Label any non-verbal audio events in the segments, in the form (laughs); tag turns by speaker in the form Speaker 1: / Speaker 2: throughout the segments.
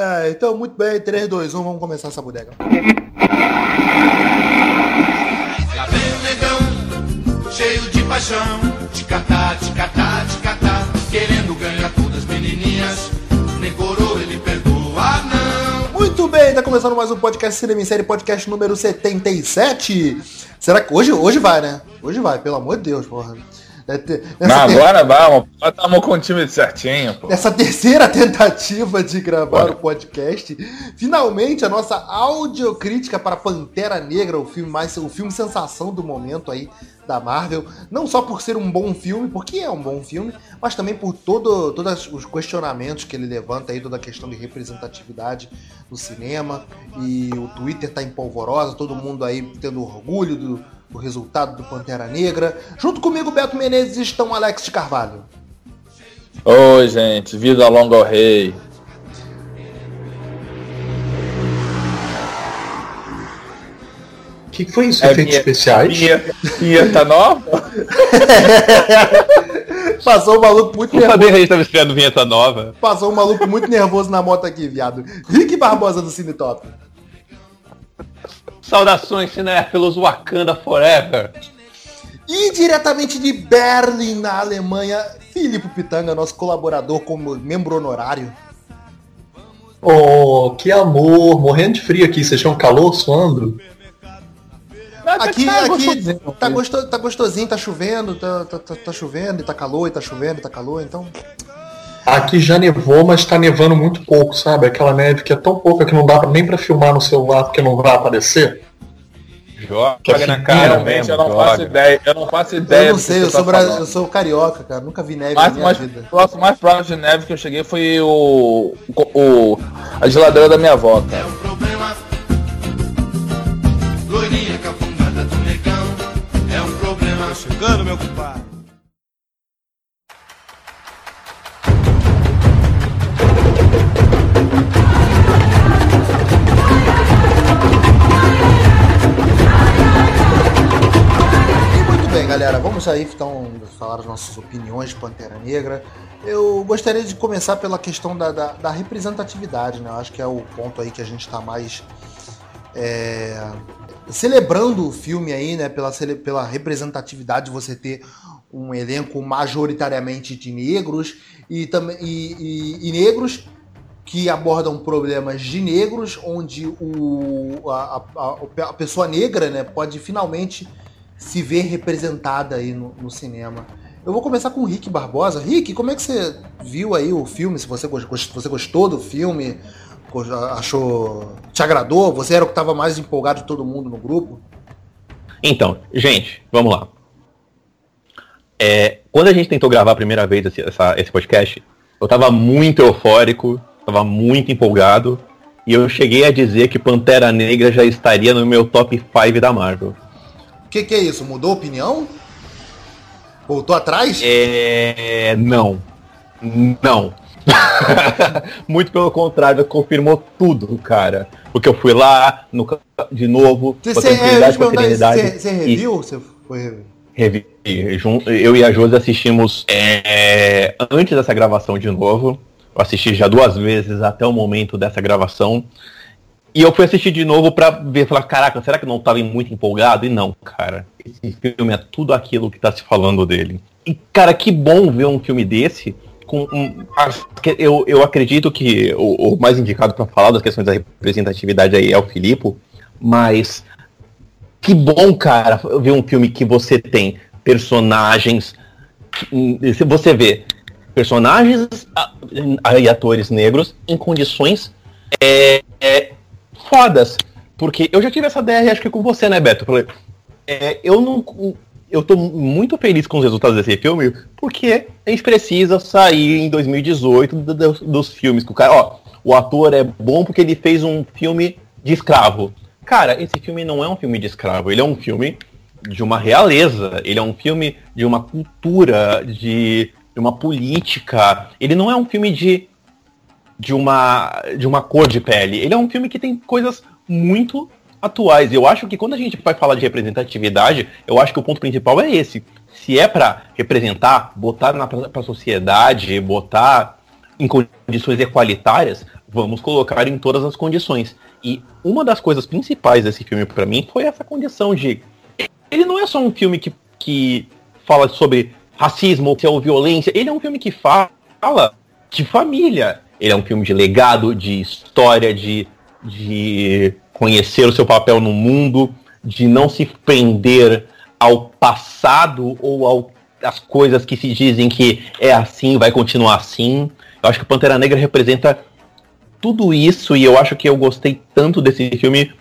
Speaker 1: É, então, muito bem, 3, 2, 1, vamos começar essa bodega.
Speaker 2: Lá vem o negão, cheio de paixão, de catá, de catá, de catá, querendo ganhar todas as menininhas, nem coroa ele perdoa, não.
Speaker 1: Muito bem, tá começando mais um podcast Cinema em Série, podcast número 77. Será que hoje, hoje vai, né? Hoje vai, pelo amor de Deus, porra. É te-
Speaker 3: Não,
Speaker 1: Nessa, ter-
Speaker 3: agora vamos. Estamos com o time certinho, pô.
Speaker 1: nessa terceira tentativa de gravar o podcast, finalmente a nossa audiocrítica para Pantera Negra, o filme mais o filme sensação do momento aí da Marvel, não só por ser um bom filme, porque é um bom filme, mas também por todo, todos os questionamentos que ele levanta aí, toda a questão de representatividade no cinema, e o Twitter tá em polvorosa, todo mundo aí tendo orgulho do, do resultado do Pantera Negra. Junto comigo, Beto Menezes, estão Alex de Carvalho.
Speaker 3: Oi, gente. Vida longa ao rei.
Speaker 4: O que, que foi isso?
Speaker 3: É
Speaker 4: Efeitos
Speaker 3: minha-
Speaker 4: especiais?
Speaker 3: Vinheta, vinheta nova? (laughs)
Speaker 1: Passou um maluco muito nervoso.
Speaker 5: sabia que a gente tava estreando vinheta nova.
Speaker 1: Passou um maluco muito nervoso na moto aqui, viado. Rick Barbosa do Cine Top.
Speaker 5: Saudações, cinéfilos Wakanda Forever.
Speaker 1: E diretamente de Berlim, na Alemanha, Filipe Pitanga, nosso colaborador como membro honorário.
Speaker 4: Oh, que amor! Morrendo de frio aqui, vocês tinham calor suando?
Speaker 1: Aqui,
Speaker 3: tá
Speaker 1: aqui
Speaker 3: gostosinho.
Speaker 1: tá, gosto, tá gostosinho, tá chovendo, tá, tá, tá, tá chovendo, e tá calor, e tá chovendo, e tá calor, então.
Speaker 4: Aqui já nevou, mas tá nevando muito pouco, sabe? Aquela neve que é tão pouca que não dá nem pra filmar no celular porque não vai aparecer.
Speaker 5: Joga na cara
Speaker 3: Realmente,
Speaker 5: mesmo,
Speaker 3: eu não
Speaker 5: joga.
Speaker 3: faço ideia. Eu não faço ideia.
Speaker 1: Eu não
Speaker 3: que
Speaker 1: sei, eu sou,
Speaker 3: tá
Speaker 1: eu sou carioca, cara. Nunca vi neve
Speaker 3: Mas,
Speaker 1: na minha
Speaker 3: mas
Speaker 1: vida.
Speaker 3: o próximo mais próximo de neve que eu cheguei foi o, o a geladeira da minha avó,
Speaker 2: É
Speaker 3: cara.
Speaker 2: um problema. Loirinha cafungada do negão, é um problema.
Speaker 6: Chegando, meu compadre.
Speaker 1: Bem, galera, vamos aí então falar as nossas opiniões de Pantera Negra. Eu gostaria de começar pela questão da, da, da representatividade, né? Eu acho que é o ponto aí que a gente está mais é, celebrando o filme aí, né? Pela, pela representatividade de você ter um elenco majoritariamente de negros e, e, e- e negros que abordam problemas de negros, onde o, a, a- a pessoa negra né, pode finalmente se ver representada aí no, no cinema. Eu vou começar com o Rick Barbosa. Rick, como é que você viu aí o filme? Se você, você gostou do filme, achou. te agradou? Você era o que estava mais empolgado de todo mundo no grupo?
Speaker 5: Então, gente, vamos lá. É, quando a gente tentou gravar a primeira vez esse, essa- esse podcast, eu tava muito eufórico, tava muito empolgado, e eu cheguei a dizer que Pantera Negra já estaria no meu top 5 da Marvel.
Speaker 1: O que, que é isso? Mudou a opinião? Voltou atrás?
Speaker 5: É. Não. Não. (laughs) Muito pelo contrário, confirmou tudo, cara. Porque eu fui lá, no, de novo,
Speaker 1: Você,
Speaker 5: com
Speaker 1: você, é,
Speaker 5: tranquilidade, com serenidade.
Speaker 1: você, reviu? Você foi
Speaker 5: revi. Eu e a Josi assistimos é, antes dessa gravação de novo. Eu assisti já duas vezes até o momento dessa gravação. E eu fui assistir de novo pra ver, falar, caraca, será que não tava muito empolgado? E não, cara. Esse filme é tudo aquilo que tá se falando dele. E, cara, que bom ver um filme desse com um, eu, eu acredito que o, o mais indicado pra falar das questões da representatividade aí é o Filipe, mas que bom, cara, ver um filme que você tem personagens. que- você vê personagens e atores negros em condições é, é, fodas. Porque eu já tive essa DR, acho que com você, né, Beto? É, eu não. Eu tô muito feliz com os resultados desse filme, porque a gente precisa sair em 2018 do- do- dos filmes que o cara. Ó, o ator é bom porque ele fez um filme de escravo. Cara, esse filme não é um filme de escravo, ele é um filme de uma realeza, ele é um filme de uma cultura, de, de uma política. Ele não é um filme de, de, uma, de uma cor de pele. Ele é um filme que tem coisas muito atuais. Eu acho que quando a gente vai falar de representatividade, eu acho que o ponto principal é esse. Se é para representar, botar na pra, sociedade, botar em condições equalitárias, vamos colocar em todas as condições. E uma das coisas principais desse filme para mim foi essa condição de ele não é só um filme que, que fala sobre racismo ou violência, ele é um filme que fala de família. Ele é um filme de legado, de história, de, de conhecer o seu papel no mundo, de não se prender ao passado ou ao, às coisas que se dizem que é assim, vai continuar assim. Eu acho que Pantera Negra representa tudo isso e eu acho que eu gostei tanto desse filme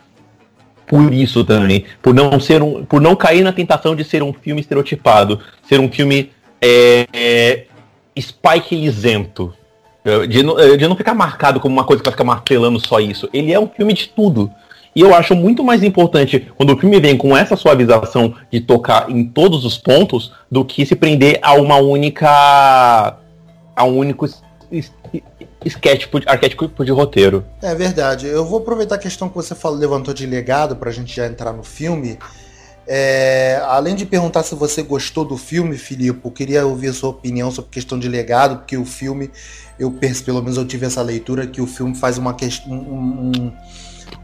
Speaker 5: por isso também, por não ser um, por não cair na tentação de ser um filme estereotipado, ser um filme é, é, Spike isento, de, de não ficar marcado como uma coisa que vai ficar martelando só isso. Ele é um filme de tudo. E eu acho muito mais importante quando o filme vem com essa suavização de tocar em todos os pontos do que se prender a uma única. a um único esquétipo, arquétipo de roteiro.
Speaker 1: É verdade. Eu vou aproveitar a questão que você falou, levantou de legado para a gente já entrar no filme. É, além de perguntar se você gostou do filme, Filipe, eu queria ouvir a sua opinião sobre questão de legado, porque o filme, eu pelo menos eu tive essa leitura, que o filme faz uma questão. Um,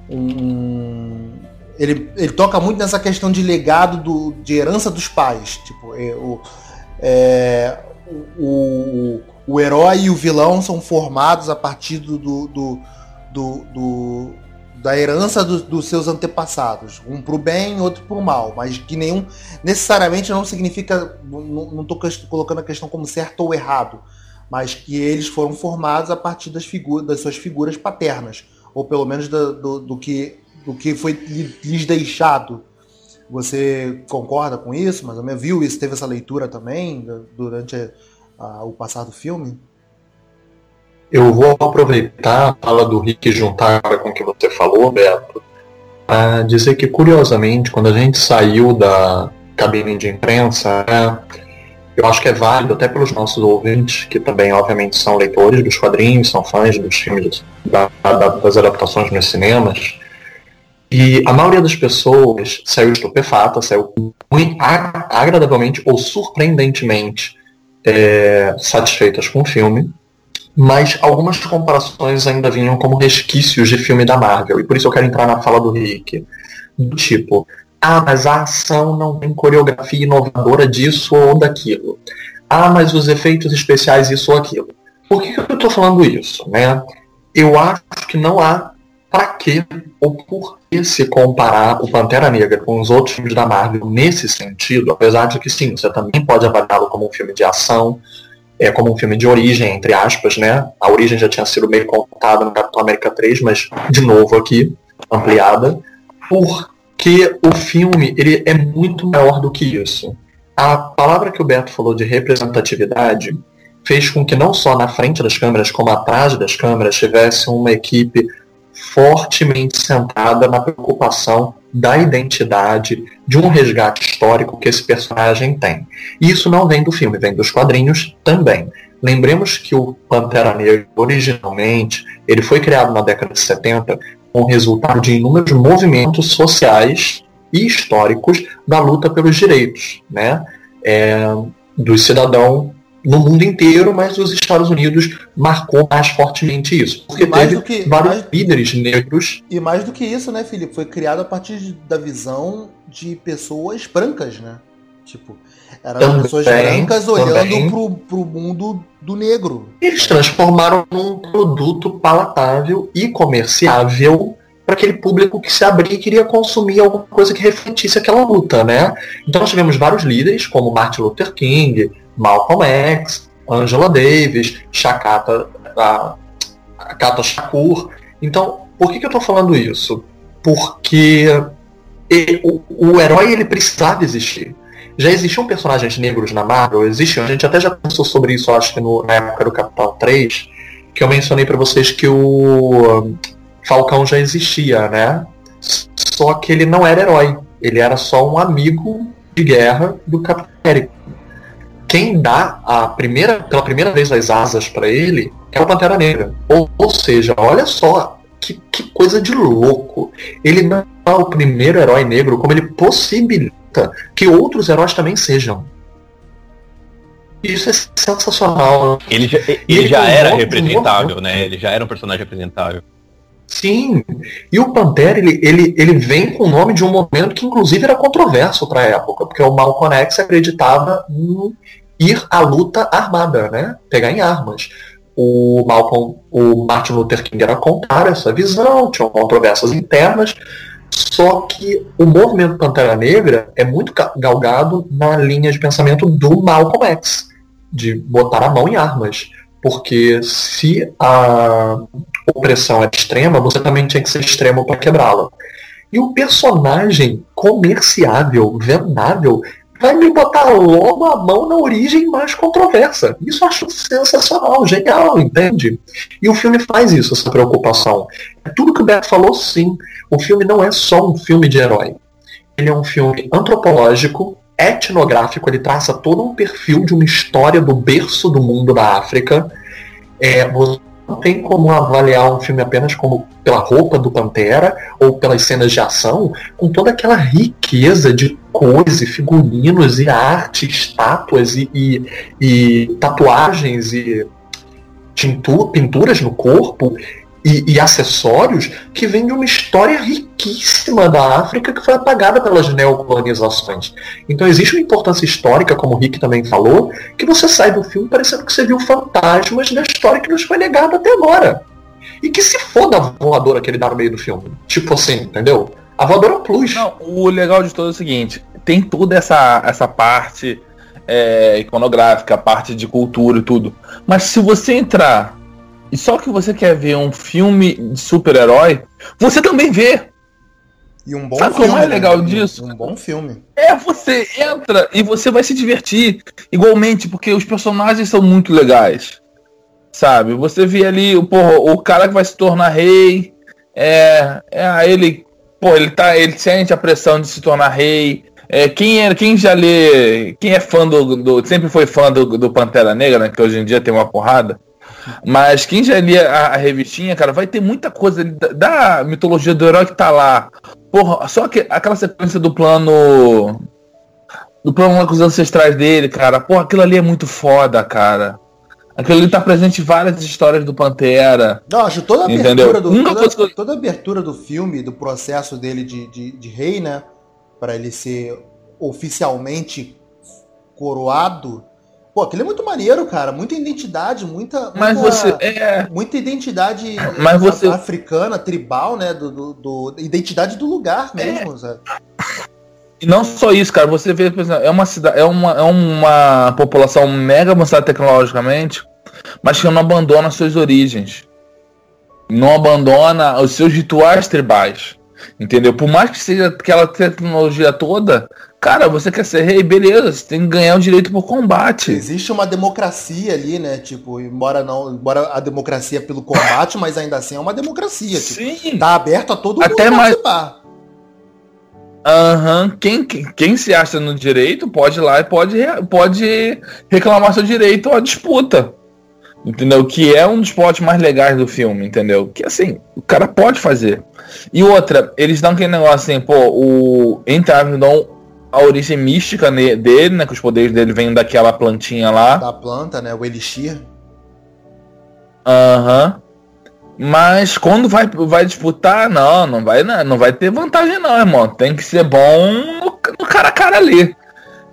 Speaker 1: um, um, ele, ele toca muito nessa questão de legado do, de herança dos pais. Tipo, é, o, é, o, o herói e o vilão são formados a partir do, do, do, do da herança do, dos seus antepassados, um para o bem, outro para o mal, mas que nenhum necessariamente não significa, não estou colocando a questão como certo ou errado, mas que eles foram formados a partir das figuras, das suas figuras paternas, ou pelo menos do, do, do que do que foi lhes deixado. Você concorda com isso? Mas viu isso? Teve essa leitura também durante a, o passar do filme?
Speaker 4: Eu vou aproveitar a fala do Rick juntar com o que você falou, Beto, para dizer que, curiosamente, quando a gente saiu da cabine de imprensa, né, eu acho que é válido até pelos nossos ouvintes, que também, obviamente, são leitores dos quadrinhos, são fãs dos filmes, da, da, das adaptações nos cinemas, e a maioria das pessoas saiu estupefata, saiu muito agradavelmente ou surpreendentemente é, satisfeitas com o filme, mas algumas comparações ainda vinham como resquícios de filme da Marvel, e por isso eu quero entrar na fala do Rick. Do tipo, ah, mas a ação não tem coreografia inovadora disso ou daquilo. Ah, mas os efeitos especiais isso ou aquilo. Por que, que eu estou falando isso? Né? Eu acho que não há para que ou por que se comparar o Pantera Negra com os outros filmes da Marvel nesse sentido, apesar de que sim, você também pode avaliá-lo como um filme de ação, é como um filme de origem, entre aspas, né? A origem já tinha sido meio contada no Capitão América 3, mas de novo aqui, ampliada, porque o filme ele é muito maior do que isso. A palavra que o Beto falou de representatividade fez com que não só na frente das câmeras, como atrás das câmeras, tivesse uma equipe fortemente centrada na preocupação da identidade, de um resgate histórico que esse personagem tem. E isso não vem do filme, vem dos quadrinhos também. Lembremos que o Pantera Negra, originalmente, ele foi criado na década de 70 com resultado de inúmeros movimentos sociais e históricos da luta pelos direitos né, é, do no mundo inteiro, mas os Estados Unidos marcou mais fortemente isso. Porque teve que, vários mais, líderes negros.
Speaker 1: E mais do que isso, né, Felipe? Foi criado a partir da visão de pessoas brancas, né? Tipo, eram também, pessoas brancas olhando pro, pro mundo do negro.
Speaker 4: Eles transformaram num produto palatável e comerciável para aquele público que se abria e queria consumir alguma coisa que refletisse aquela luta, né? Então nós tivemos vários líderes, como Martin Luther King, Malcolm X, Angela Davis, Chakata, a, a Kata Shakur. Então, por que, que eu estou falando isso? Porque ele, o, o, herói ele precisava existir. Já existiam personagens negros na Marvel, existiam, a gente até já pensou sobre isso, acho que no, na época do Capital 3, que eu mencionei para vocês que o Falcão já existia, né? Só que ele não era herói, ele era só um amigo de guerra do Capitão América quem dá a primeira, pela primeira vez as asas para ele é o Pantera Negra. Ou, ou seja, olha só que, que, coisa de louco. Ele não é o primeiro herói negro, como ele possibilita que outros heróis também sejam. Isso é sensacional.
Speaker 5: Ele já, ele, ele já era representável, né? Ele já era um personagem representável.
Speaker 4: Sim. E o Pantera, ele, ele, ele vem com o nome de um momento que inclusive era controverso para a época, porque o Malcolm X acreditava em ir à luta armada, né? Pegar em armas. O Malcolm, o Martin Luther King era contrário a essa visão, tinham controvérsias internas, só que o movimento Pantera Negra é muito galgado na linha de pensamento do Malcolm X, de botar a mão em armas. Porque se a opressão é extrema, você também tinha que ser extremo para quebrá-la. E o personagem comerciável, vendável, vai me botar logo a mão na origem mais controversa. Isso eu acho sensacional, genial, entende? E o filme faz isso, essa preocupação. É tudo que o Beto falou, sim. O filme não é só um filme de herói. Ele é um filme antropológico, etnográfico, ele traça todo um perfil de uma história do berço do mundo da África. É, não tem como avaliar um filme apenas como pela roupa do Pantera ou pelas cenas de ação, com toda aquela riqueza de cores e figurinos e arte, estátuas e, e, e tatuagens e tintu, pinturas no corpo e, e, acessórios que vêm de uma história riquíssima da África que foi apagada pelas neocolonizações. Então existe uma importância histórica, como o Rick também falou, que você sai do filme parecendo que você viu fantasmas da história que nos foi negada até agora. E que se foda a voadora que ele dá no meio do filme. Tipo assim, entendeu? A voadora plus.
Speaker 3: Não, o legal de tudo é o seguinte, tem toda essa, essa parte é, iconográfica, a parte de cultura e tudo. Mas se você entrar e só que você quer ver um filme de super-herói, você também vê.
Speaker 1: E um bom Sabe filme.
Speaker 3: Sabe o mais legal né? disso?
Speaker 1: Um bom filme.
Speaker 3: É, você entra e você vai se divertir igualmente, porque os personagens são muito legais. Sabe? Você vê ali porra, o cara que vai se tornar rei. É, é ele, pô, ele tá, ele sente a pressão de se tornar rei. É, quem, é, quem já lê, quem é fã do, do sempre foi fã do, do Pantera Negra, né, que hoje em dia tem uma porrada, mas quem já lia a, a, revistinha, cara, vai ter muita coisa da, da, mitologia do herói que tá lá. Porra, só que aquela sequência do plano. Do plano lá com os ancestrais dele, cara. Porra, aquilo ali é muito foda, cara. Aquilo ali tá presente em várias histórias do Pantera.
Speaker 1: Não, acho toda a abertura, do, toda, toda, a abertura do filme, do processo dele de, de, de rei, né? para ele ser oficialmente coroado Pô, aquilo é muito maneiro, cara. Muita identidade, muita.
Speaker 3: Mas
Speaker 1: muita,
Speaker 3: você. É...
Speaker 1: Muita identidade (clears throat)
Speaker 3: Mas você...
Speaker 1: africana, tribal, né? Do, do, do identidade do lugar mesmo, é...
Speaker 3: E não só isso, cara. Você vê, por exemplo, é uma cidade, é uma, é uma população mega avançada tecnologicamente, mas que não abandona suas origens. Não abandona os seus rituais tribais. Entendeu? Por mais que seja aquela tecnologia toda, cara, você quer ser rei, beleza, você tem que ganhar o direito por combate.
Speaker 1: Existe uma democracia ali, né? Tipo, embora não, embora a democracia pelo combate, mas ainda assim é uma democracia. Tipo,
Speaker 3: Sim.
Speaker 1: Tá aberto a todo
Speaker 3: mundo Até mais... Aham, uhum. quem, quem, quem, se acha no direito pode ir lá e pode, pode reclamar seu direito à disputa. Entendeu? Que é um dos plots mais legais do filme, entendeu? Que assim, o cara pode fazer. E outra, eles dão aquele negócio assim, pô, o Entrave dão a origem mística dele, né? Que os poderes dele vêm daquela plantinha lá.
Speaker 1: Da planta, né? O Elixir.
Speaker 3: Aham. Uhum. Mas quando vai, vai disputar, não, não vai, não, não vai ter vantagem não, irmão. Tem que ser bom no, no cara a cara ali.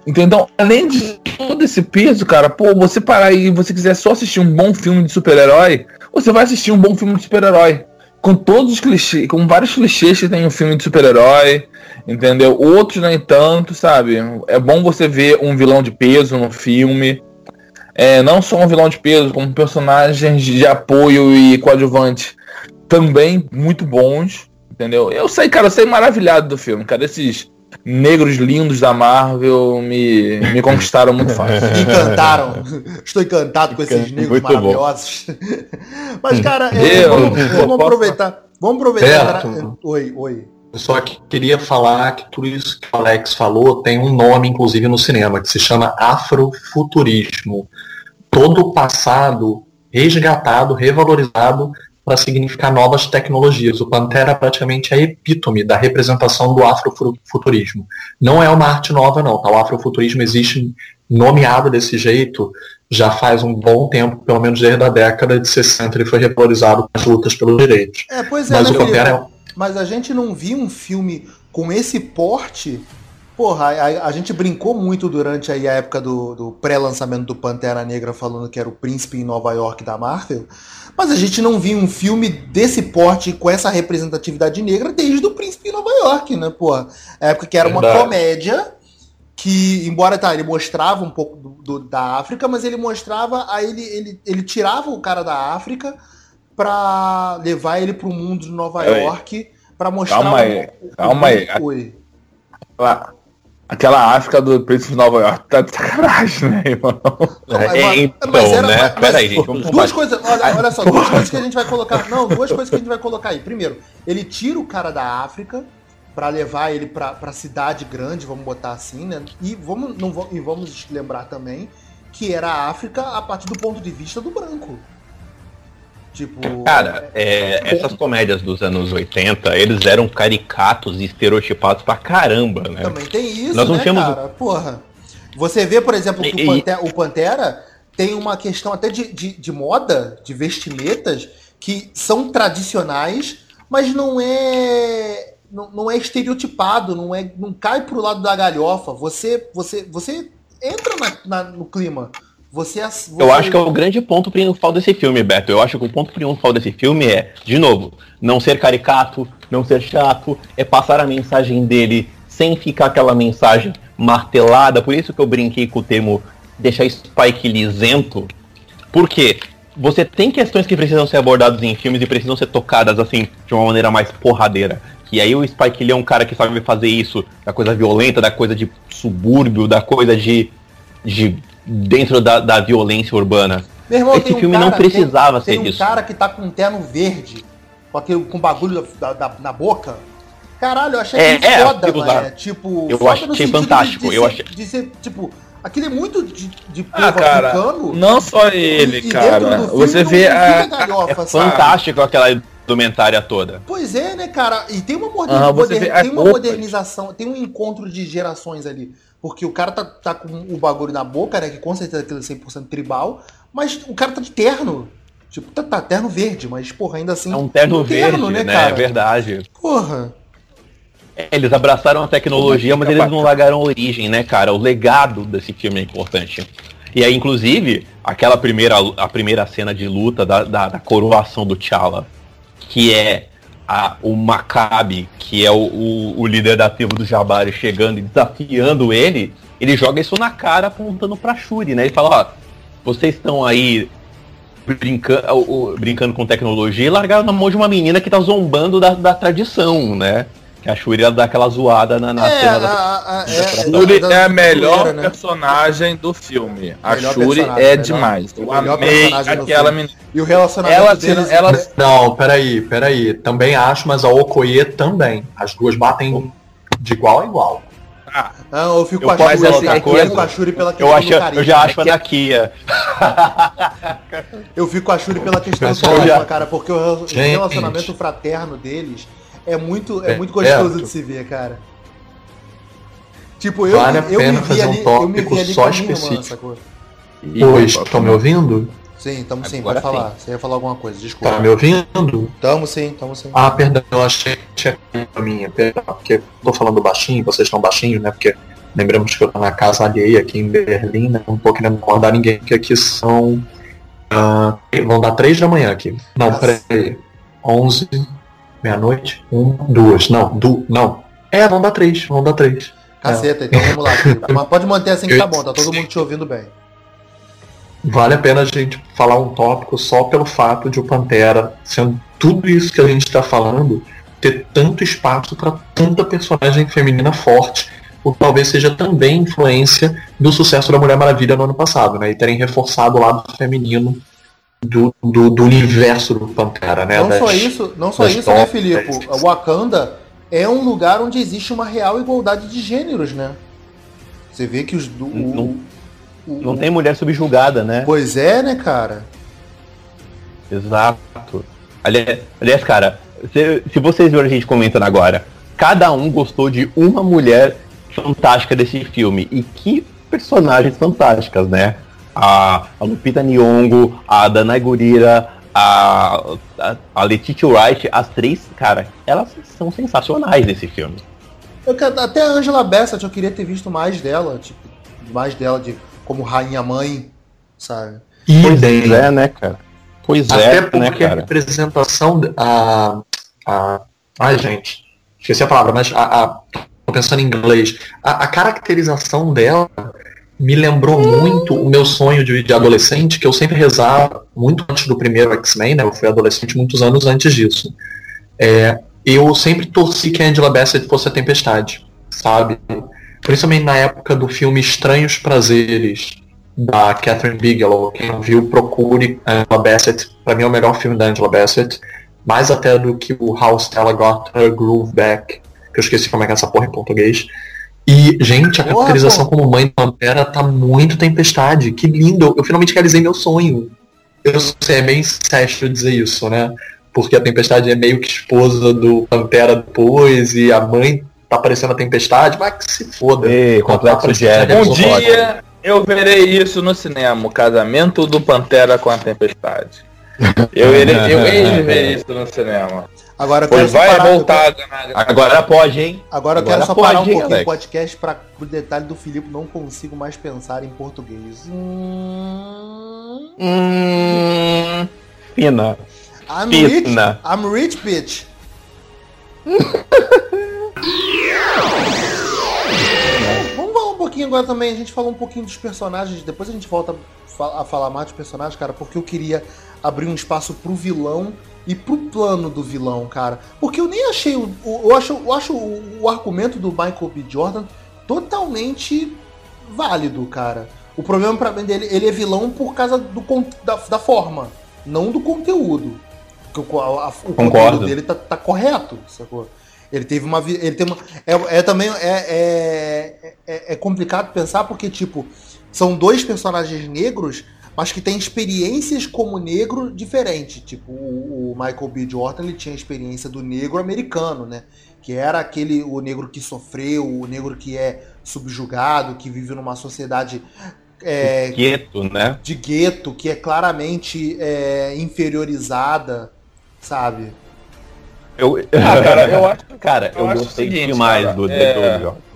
Speaker 3: Entendeu? Além de todo esse peso, cara, pô, você parar e você quiser só assistir um bom filme de super-herói, você vai assistir um bom filme de super-herói. Com todos os clichês, com vários clichês que tem um filme de super-herói, entendeu? Outros nem tanto, sabe? É bom você ver um vilão de peso no filme. É, não só um vilão de peso, como personagens de apoio e coadjuvante também muito bons, entendeu? Eu sei, cara, eu sei maravilhado do filme, cara. Esses negros lindos da Marvel me, me conquistaram muito fácil. (laughs)
Speaker 1: encantaram. Estou encantado com esses negros muito maravilhosos. Mas, cara,
Speaker 3: é,
Speaker 1: eu, vamos, vamos aproveitar. Vamos aproveitar. Oi, oi.
Speaker 4: Eu só queria falar que tudo isso que o Alex falou tem um nome, inclusive, no cinema, que se chama afrofuturismo. Todo o passado resgatado, revalorizado para significar novas tecnologias. O Pantera praticamente é a epítome da representação do afrofuturismo. Não é uma arte nova, não. Tá? O afrofuturismo existe nomeado desse jeito já faz um bom tempo, pelo menos desde a década de 60, ele foi revalorizado nas lutas pelos direitos.
Speaker 1: É, pois é, mas, né, Pantera... É mas a gente não viu um filme com esse porte Porra, a, a, gente brincou muito durante aí a época do, do pré-lançamento do Pantera Negra falando que era o príncipe em Nova York da Marvel, mas a gente não viu um filme desse porte com essa representatividade negra desde o príncipe em Nova York, né? A época que era uma Verdade. comédia que, embora tá, ele mostrava um pouco do, do, da África, mas ele mostrava, aí ele, ele, ele tirava o cara da África pra levar ele pro mundo de Nova York, para mostrar...
Speaker 3: Calma aí, calma aí. Foi. Aquela África do Príncipe de Nova York tá de sacanagem, né, irmão?
Speaker 5: É, então, mas era, né? Peraí, gente,
Speaker 1: vamos Duas coisas, olha, olha só, duas coisas que a gente vai colocar. Não, duas coisas que a gente vai colocar aí. Primeiro, ele tira o cara da África para levar ele pra, pra cidade grande, vamos botar assim, né? E vamos, não, e vamos lembrar também que era a África a partir do ponto de vista do branco.
Speaker 5: Tipo. Cara, é, essas comédias dos anos 80, eles eram caricatos e estereotipados pra caramba, né?
Speaker 1: Também tem isso, Nós não né, tínhamos... cara? Porra. Você vê, por exemplo, que e, o, Pantera, o, Pantera, tem uma questão até de, de, de moda, de vestimentas, que são tradicionais, mas não é. Não, não é estereotipado, não, é, não cai pro lado da galhofa. Você, você, você entra na, na, no clima. Você, você,
Speaker 5: Eu acho que é o grande ponto principal desse filme, Beto. Eu acho que o ponto principal desse filme é, de novo, não ser caricato, não ser chato, é passar a mensagem dele sem ficar aquela mensagem martelada. Por isso que eu brinquei com o termo deixar Spike lisento. Porque você tem questões que precisam ser abordadas em filmes e precisam ser tocadas assim de uma maneira mais porradeira. E aí o Spike Lee é um cara que sabe fazer isso, da coisa violenta, da coisa de subúrbio, da coisa de, de dentro da, da violência urbana.
Speaker 1: Irmão, Esse filme um cara, não precisava tem, ser tem um isso. um cara que tá com um terno verde, com aquele com bagulho da, da, na boca. Caralho, eu achei
Speaker 5: é,
Speaker 1: é,
Speaker 5: foda, é, Tipo, eu achei fantástico.
Speaker 1: De, de
Speaker 5: eu
Speaker 1: ser, achei... de ser, tipo, aquilo é muito de, de
Speaker 3: povo ah, cara, africano. Não só ele, e, cara. E Você vê a,
Speaker 5: galhofa, é fantástico aquela indumentária toda.
Speaker 1: Pois é, né, cara? E tem uma, ah, tem uma modernização, tem um encontro de gerações ali. Porque o cara tá, tá com o bagulho na boca, né? Que com certeza é aquilo é 100% tribal. Mas o cara tá de terno. Tipo, tá, tá terno verde, mas, porra, ainda assim.
Speaker 5: É um terno, um terno verde, né, né? Cara? É verdade.
Speaker 1: Porra.
Speaker 5: É, eles abraçaram a tecnologia, mas eles não largaram a origem, né, cara? O legado desse filme é importante. E aí, inclusive, aquela primeira, a primeira cena de luta da, da, da coroação do T'Challa, que é a, o Maccabi, que é o, o, o, líder da tribo do Jabari, chegando e desafiando ele, ele joga isso na cara apontando pra Shuri, né? Ele fala, ó, vocês estão aí brincando, brincando com tecnologia e largaram na mão de uma menina que tá zombando da, da tradição, né? Que a Shuri dá aquela zoada na, na
Speaker 3: é,
Speaker 5: cena
Speaker 3: da, a, a, é, Shuri é, a melhor né? personagem do filme. A melhor Shuri é demais. Eu amei aquela menina.
Speaker 1: E o relacionamento
Speaker 3: ela, deles... ela...
Speaker 4: Não, peraí, peraí. Também acho, mas a Okoye também. As duas batem de igual a igual.
Speaker 1: Ah, não, eu fico eu com a Shuri, assim, é coisa, a Shuri pela
Speaker 5: questão eu acho, do carisma. Eu já acho é anarquia.
Speaker 1: eu fico com a Shuri pela questão do carisma, cara, porque o relacionamento fraterno deles é muito, é, é muito gostoso é. de se ver, cara. Tipo, eu,
Speaker 4: vale
Speaker 1: eu,
Speaker 4: eu me vi ali, eu me vi ali só específico. Oi, estão me ouvindo?
Speaker 1: Sim, estamos sim, pode falar. Você ia falar alguma coisa, desculpa.
Speaker 4: Tá me ouvindo?
Speaker 1: Estamos sim, estamos sim.
Speaker 4: Ah, perdão, eu achei que tinha a minha, perdão, porque tô falando baixinho, vocês estão baixinhos, né? Porque lembramos que eu tô na casa alheia aqui em Berlim, né? Não tô querendo acordar ninguém, porque aqui são. Uh, vão dar três da manhã aqui. Não, Nossa. peraí. Onze, meia-noite, um, duas. Não, du, não. É, vão dar três, vão dar três.
Speaker 1: Caceta, é. então vamos lá. (laughs) Mas pode manter assim que tá bom, tá todo mundo te ouvindo bem.
Speaker 4: Vale a pena a gente falar um tópico só pelo fato de o Pantera, sendo tudo isso que a gente está falando, ter tanto espaço para tanta personagem feminina forte, o que talvez seja também influência do sucesso da Mulher Maravilha no ano passado, né? E terem reforçado o lado feminino do, do, do universo do Pantera, né?
Speaker 1: Não das, só isso, não só isso, né, Filipe? O Wakanda é um lugar onde existe uma real igualdade de gêneros, né? Você vê que os. Do,
Speaker 5: não, o, não tem mulher subjugada, né?
Speaker 1: Pois é, né, cara?
Speaker 5: Exato. Aliás, aliás cara, se, se vocês viram a gente comentando agora, cada um gostou de uma mulher fantástica desse filme. E que personagens fantásticas, né? A, a Lupita Nyong'o, a Danai Gurira, a, a, a Letitia Wright, as três, cara, elas são sensacionais nesse filme.
Speaker 1: Eu, até a Angela Bassett eu queria ter visto mais dela, tipo, mais dela de como rainha mãe, sabe?
Speaker 5: Pois é, né, cara?
Speaker 4: Pois Até é, né, porque né, cara? a representação. A, a, ai, gente, esqueci a palavra, mas a, a tô pensando em inglês. A, a caracterização dela me lembrou muito o meu sonho de, de, adolescente, que eu sempre rezava, muito antes do primeiro X-Men, né? Eu fui adolescente muitos anos antes disso. É, eu sempre torci que a Angela Bassett fosse a Tempestade, sabe? Principalmente na época do filme Estranhos Prazeres, da Catherine Bigelow. Quem não viu, procure Angela Bassett. Pra mim é o melhor filme da Angela Bassett. Mais até do que o House Stella Got Her Groove Back, que eu esqueci como é que é essa porra em português. E, gente, a caracterização como mãe da Pantera tá muito tempestade. Que lindo. Eu finalmente realizei meu sonho. Eu sei, é meio incesto dizer isso, né? Porque a Tempestade é meio que esposa do Pantera depois e a mãe tá parecendo a Tempestade, mas que se foda.
Speaker 5: Ei, complexo de
Speaker 3: Um dia eu verei isso no cinema, o casamento do Pantera com a Tempestade. Eu irei, eu irei ver isso no cinema.
Speaker 1: Agora
Speaker 3: pois vai voltar.
Speaker 5: Agora pode, hein?
Speaker 1: Agora eu quero só pode, parar um pouquinho o podcast para o detalhe do Filipe não consigo mais pensar em português. Hum...
Speaker 5: Hum... Fina.
Speaker 1: I'm Fina. rich. I'm rich, bitch. (laughs) Vamos falar um pouquinho agora também. A gente falou um pouquinho dos personagens. Depois a gente volta a falar mais dos personagens, cara, porque eu queria abrir um espaço pro vilão e pro plano do vilão, cara. Porque eu nem achei. O, eu acho, eu acho o, o argumento do Michael B. Jordan totalmente válido, cara. O problema para mim dele, ele é vilão por causa do, da, da forma, não do conteúdo. Porque o, a, o conteúdo dele tá, tá, correto, sacou? Ele teve uma. Ele tem uma. É, é também. É, é, é, é complicado pensar porque, tipo, são dois personagens negros mas que tem experiências como negro diferente. Tipo, o, o, Michael B. Jordan ele tinha a experiência do negro americano, né? Que era aquele o negro que sofreu, o negro que é subjugado, que vive numa sociedade
Speaker 5: é, gueto, né?
Speaker 1: De gueto, que é claramente é, inferiorizada, sabe?
Speaker 5: Eu, ah, cara, eu (laughs) acho, cara, eu, eu gostei demais do, é... do, do,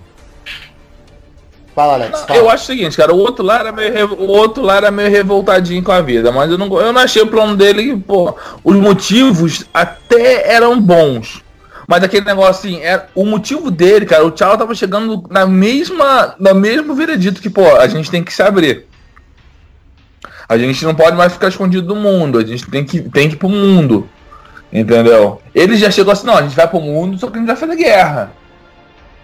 Speaker 3: Fala, Alex. Fala. Eu acho o seguinte, cara, o outro lá era meio, o outro lá era meio revoltadinho com a vida, mas eu não, eu não achei o plano dele, pô, os motivos até eram bons. Mas aquele negócio assim, era, o motivo dele, cara, o Tchau tava chegando na mesma, na mesmo veredito que, pô, a gente tem que se abrir. A gente não pode mais ficar escondido do mundo, a gente tem que, tem que ir pro mundo. Entendeu? Ele já chegou assim, não, a gente vai pro mundo, só que a gente vai fazer guerra.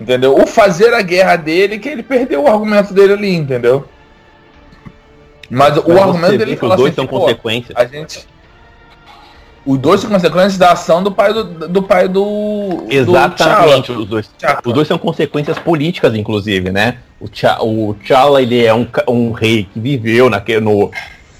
Speaker 3: Entendeu? O fazer a guerra dele que ele perdeu o argumento dele ali, entendeu? Mas, Mas o argumento dele
Speaker 5: que os dois assim, são consequências.
Speaker 3: A gente os dois são consequências da ação do pai do, do pai do
Speaker 5: Exatamente, do os dois. Os dois são consequências políticas, inclusive, né? O T'Challa, o T'Challa ele é um, um rei que viveu naquele, no,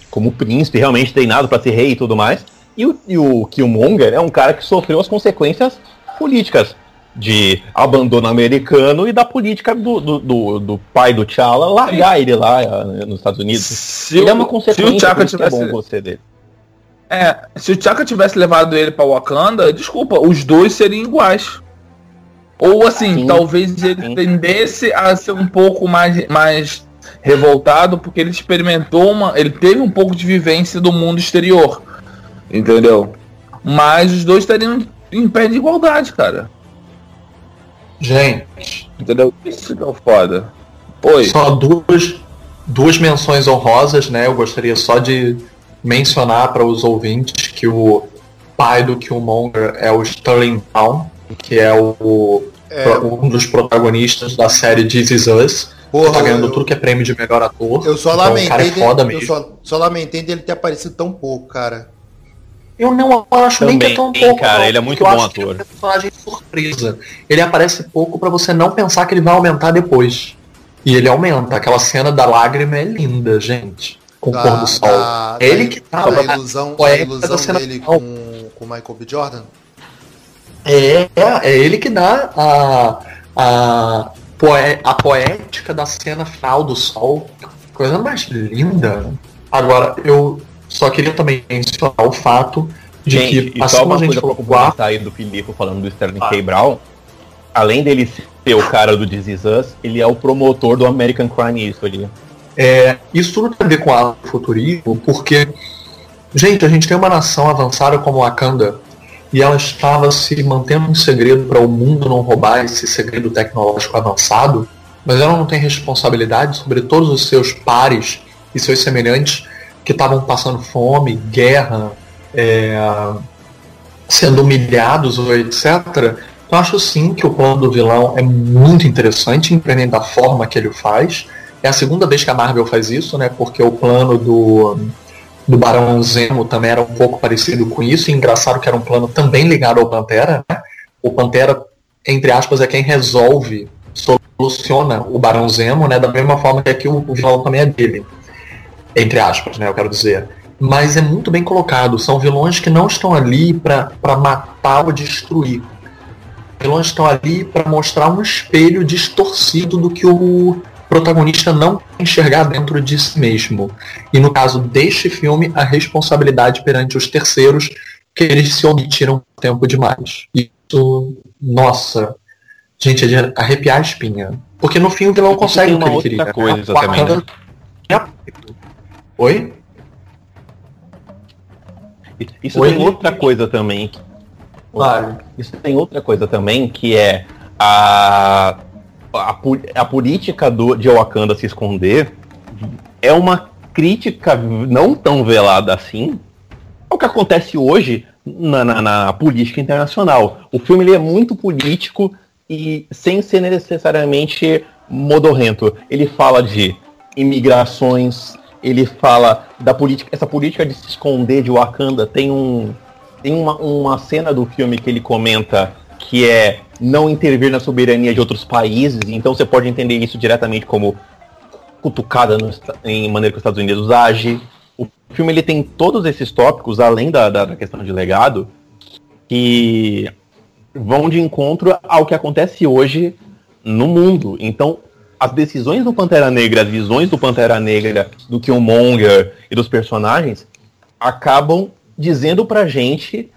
Speaker 5: como príncipe, realmente treinado para ser rei e tudo mais. E o, e o Killmonger é um cara que sofreu as consequências políticas de abandono americano e da política do, do, do, do pai do T'Challa largar ele lá eh, nos Estados Unidos.
Speaker 3: Se ele é uma consequência se o é tivesse... é bom você dele. É, se o T'Chaka tivesse levado ele para Wakanda, desculpa, os dois seriam iguais. Ou assim, sim, talvez ele sim. tendesse a ser um pouco mais, mais revoltado porque ele experimentou uma, ele teve um pouco de vivência do mundo exterior, entendeu? Mas os dois estariam em pé de igualdade, cara.
Speaker 4: Gente.
Speaker 3: Entendeu? Isso que é o foda.
Speaker 4: Oi. Só duas, duas menções honrosas, né? Eu gostaria só de mencionar para os ouvintes que o pai do Killmonger é o Sterling Brown, que é o, é. um dos protagonistas da série This Is Us. Porra, tá ganhando eu, tudo que é prêmio de melhor ator.
Speaker 1: Eu só então, lamentei, cara é foda dele, mesmo. Eu só, só lamentei dele ter aparecido tão pouco, cara.
Speaker 4: Eu não acho Também, nem que é tão pouco.
Speaker 5: Cara, não, ele é muito bom ator.
Speaker 4: É um personagem surpresa. Ele aparece pouco para você não pensar que ele vai aumentar depois. E ele aumenta. Aquela cena da lágrima é linda, gente. Com o pôr do sol. Da,
Speaker 1: ele que tá a ilusão, a ilusão dele com, com Michael B. Jordan?
Speaker 4: É, é ele que dá a, a, a poética da cena final do sol. Coisa mais linda. Agora, eu só queria também mencionar o fato de
Speaker 5: Gente,
Speaker 4: que,
Speaker 5: e
Speaker 4: assim
Speaker 5: só
Speaker 4: como
Speaker 5: uma
Speaker 4: a gente
Speaker 5: coisa pra
Speaker 4: falou,
Speaker 5: complementar aí do Filipe falando do Sterling K. Brown, além dele ser o cara do This Is Us, ele é o promotor do American Crime History.
Speaker 4: É, isso tudo tem a ver com o futurismo, porque, gente, a gente tem uma nação avançada como Wakanda e ela estava se mantendo um segredo para o mundo não roubar esse segredo tecnológico avançado, mas ela não tem responsabilidade sobre todos os seus pares e seus semelhantes que estavam passando fome, guerra, é, sendo humilhados etc. Então acho sim que o plano do vilão é muito interessante, independente da forma que ele faz. É a segunda vez que a Marvel faz isso, né? Porque o plano do, do Barão Zemo também era um pouco parecido com isso. E engraçado que era um plano também ligado ao Pantera. Né? O Pantera, entre aspas, é quem resolve, soluciona o Barão Zemo, né? Da mesma forma que aqui o vilão também é dele. Entre aspas, né? Eu quero dizer. Mas é muito bem colocado. São vilões que não estão ali para matar ou destruir. Vilões estão ali para mostrar um espelho distorcido do que o protagonista não enxergar dentro de si mesmo. E no caso deste filme, a responsabilidade perante os terceiros que eles se omitiram tempo demais. Isso, nossa, gente, é de arrepiar a espinha. Porque no fim o vilão consegue
Speaker 5: tem uma
Speaker 4: o que
Speaker 5: outra
Speaker 4: ele queria.
Speaker 5: coisa
Speaker 4: né?
Speaker 5: também, né?
Speaker 4: Oi?
Speaker 5: Isso
Speaker 4: Oi?
Speaker 5: tem outra coisa também.
Speaker 4: Claro.
Speaker 5: Isso tem outra coisa também, que é a, a, a política do, de Wakanda se esconder é uma crítica não tão velada assim ao que acontece hoje na, na- na política internacional. O filme ele é muito político e sem ser necessariamente modorrento. Ele fala de imigrações, ele fala da política, essa política de se esconder de Wakanda tem um tem uma, uma cena do filme que ele comenta que é não intervir na soberania de outros países, então você pode entender isso diretamente como cutucada no em maneira que os Estados Unidos age. O filme ele tem todos esses tópicos, além da, da, da questão de legado, que vão de encontro ao que acontece hoje no mundo. Então, as decisões do Pantera Negra, as visões do Pantera Negra, do Killmonger e dos personagens acabam dizendo pra gente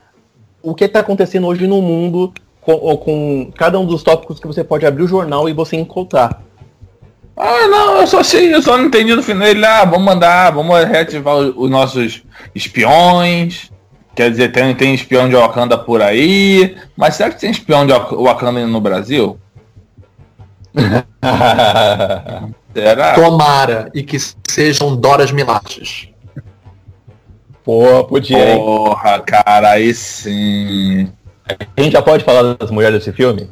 Speaker 5: o que está acontecendo hoje no mundo com, com cada um dos tópicos que você pode abrir o jornal e você encontrar.
Speaker 3: Ah, não, eu só achei, eu só não entendi no final. Ele, ah, vamos mandar, vamos reativar os, os nossos espiões. Quer dizer, tem, tem espião de Wakanda por aí. Mas será que tem espião de Wak- Wakanda no Brasil? Será?
Speaker 4: Tomara e que sejam Doras Milaches.
Speaker 5: Pô, podia, hein?
Speaker 3: Porra, cara, aí sim.
Speaker 5: A gente já pode falar das mulheres desse filme?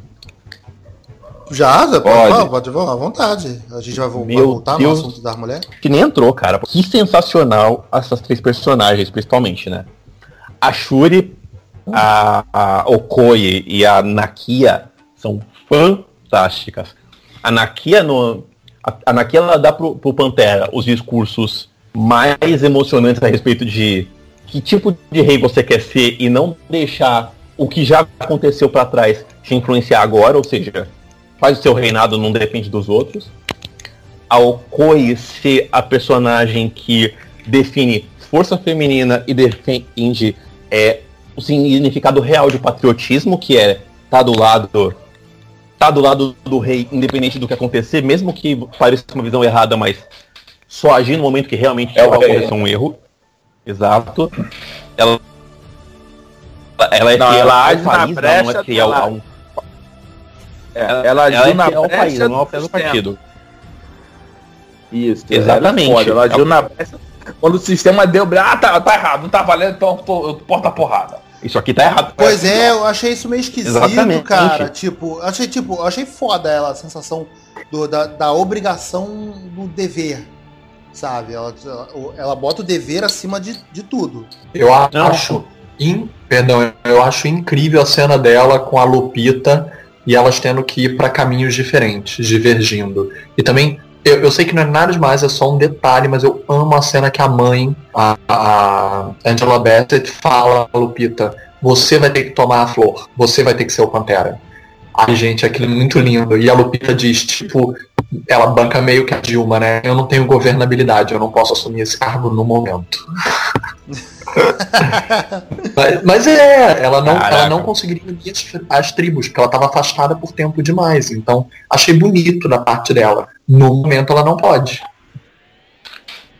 Speaker 1: Já, já pode,
Speaker 3: Pode.
Speaker 1: pode, pode à vontade. A gente vai, vai voltar
Speaker 5: Deus.
Speaker 1: no assunto das mulheres.
Speaker 5: Que nem entrou, cara. Que sensacional essas três personagens, principalmente, né? A Shuri, a, a Okoye e a Nakia são fantásticas. A Nakia, no, a, ela dá pro, pro Pantera os discursos mais emocionantes a respeito de que tipo de rei você quer ser e não deixar o que já aconteceu pra trás te influenciar agora, ou seja, faz o seu reinado, não depende dos outros. A Okoye ser a personagem que define força feminina e defende é, o significado real de patriotismo, que é tá do lado tá do lado do rei, independente do que acontecer, mesmo que pareça uma visão errada, mas só agir no momento que realmente
Speaker 3: É o
Speaker 5: um erro. Exato. Ela, ela é
Speaker 3: Não,
Speaker 5: fiel
Speaker 3: ela age na
Speaker 5: país, não, não
Speaker 3: brecha
Speaker 5: é fiel
Speaker 3: dela.
Speaker 5: a um
Speaker 3: Ela,
Speaker 5: ela
Speaker 3: agiu
Speaker 5: é
Speaker 3: na
Speaker 5: fiel ao país,
Speaker 3: brecha
Speaker 5: não ao
Speaker 3: do
Speaker 5: partido.
Speaker 3: Isso,
Speaker 5: Exatamente.
Speaker 3: Ela, é ela agiu na brecha. Quando o sistema deu, ah, tá, tá errado, não tá valendo, então eu porta a porrada.
Speaker 5: Isso aqui tá errado.
Speaker 1: Pois é, eu achei isso meio esquisito,
Speaker 5: Exatamente.
Speaker 1: cara. Tipo, eu achei, tipo, achei foda ela, a sensação do- da, da obrigação do dever. Sabe? Ela, ela, ela bota o dever acima de, de tudo.
Speaker 4: Eu acho. in- perdão, eu acho incrível a cena dela com a Lupita e elas tendo que ir para caminhos diferentes, divergindo. E também, eu, eu sei que não é nada demais, é só um detalhe, mas eu amo a cena que a mãe, a, a Angela Bassett, fala a Lupita. você vai ter que tomar a flor, você vai ter que ser o Pantera. Ai, gente, aquilo é muito lindo. E a Lupita diz, tipo, ela banca meio que a Dilma, né? Eu não tenho governabilidade, eu não posso assumir esse cargo no momento. (laughs) mas, mas, é, ela não, ela não conseguiria unir as, as, tribos, porque ela estava afastada por tempo demais. Então, achei bonito da parte dela. No momento ela não pode.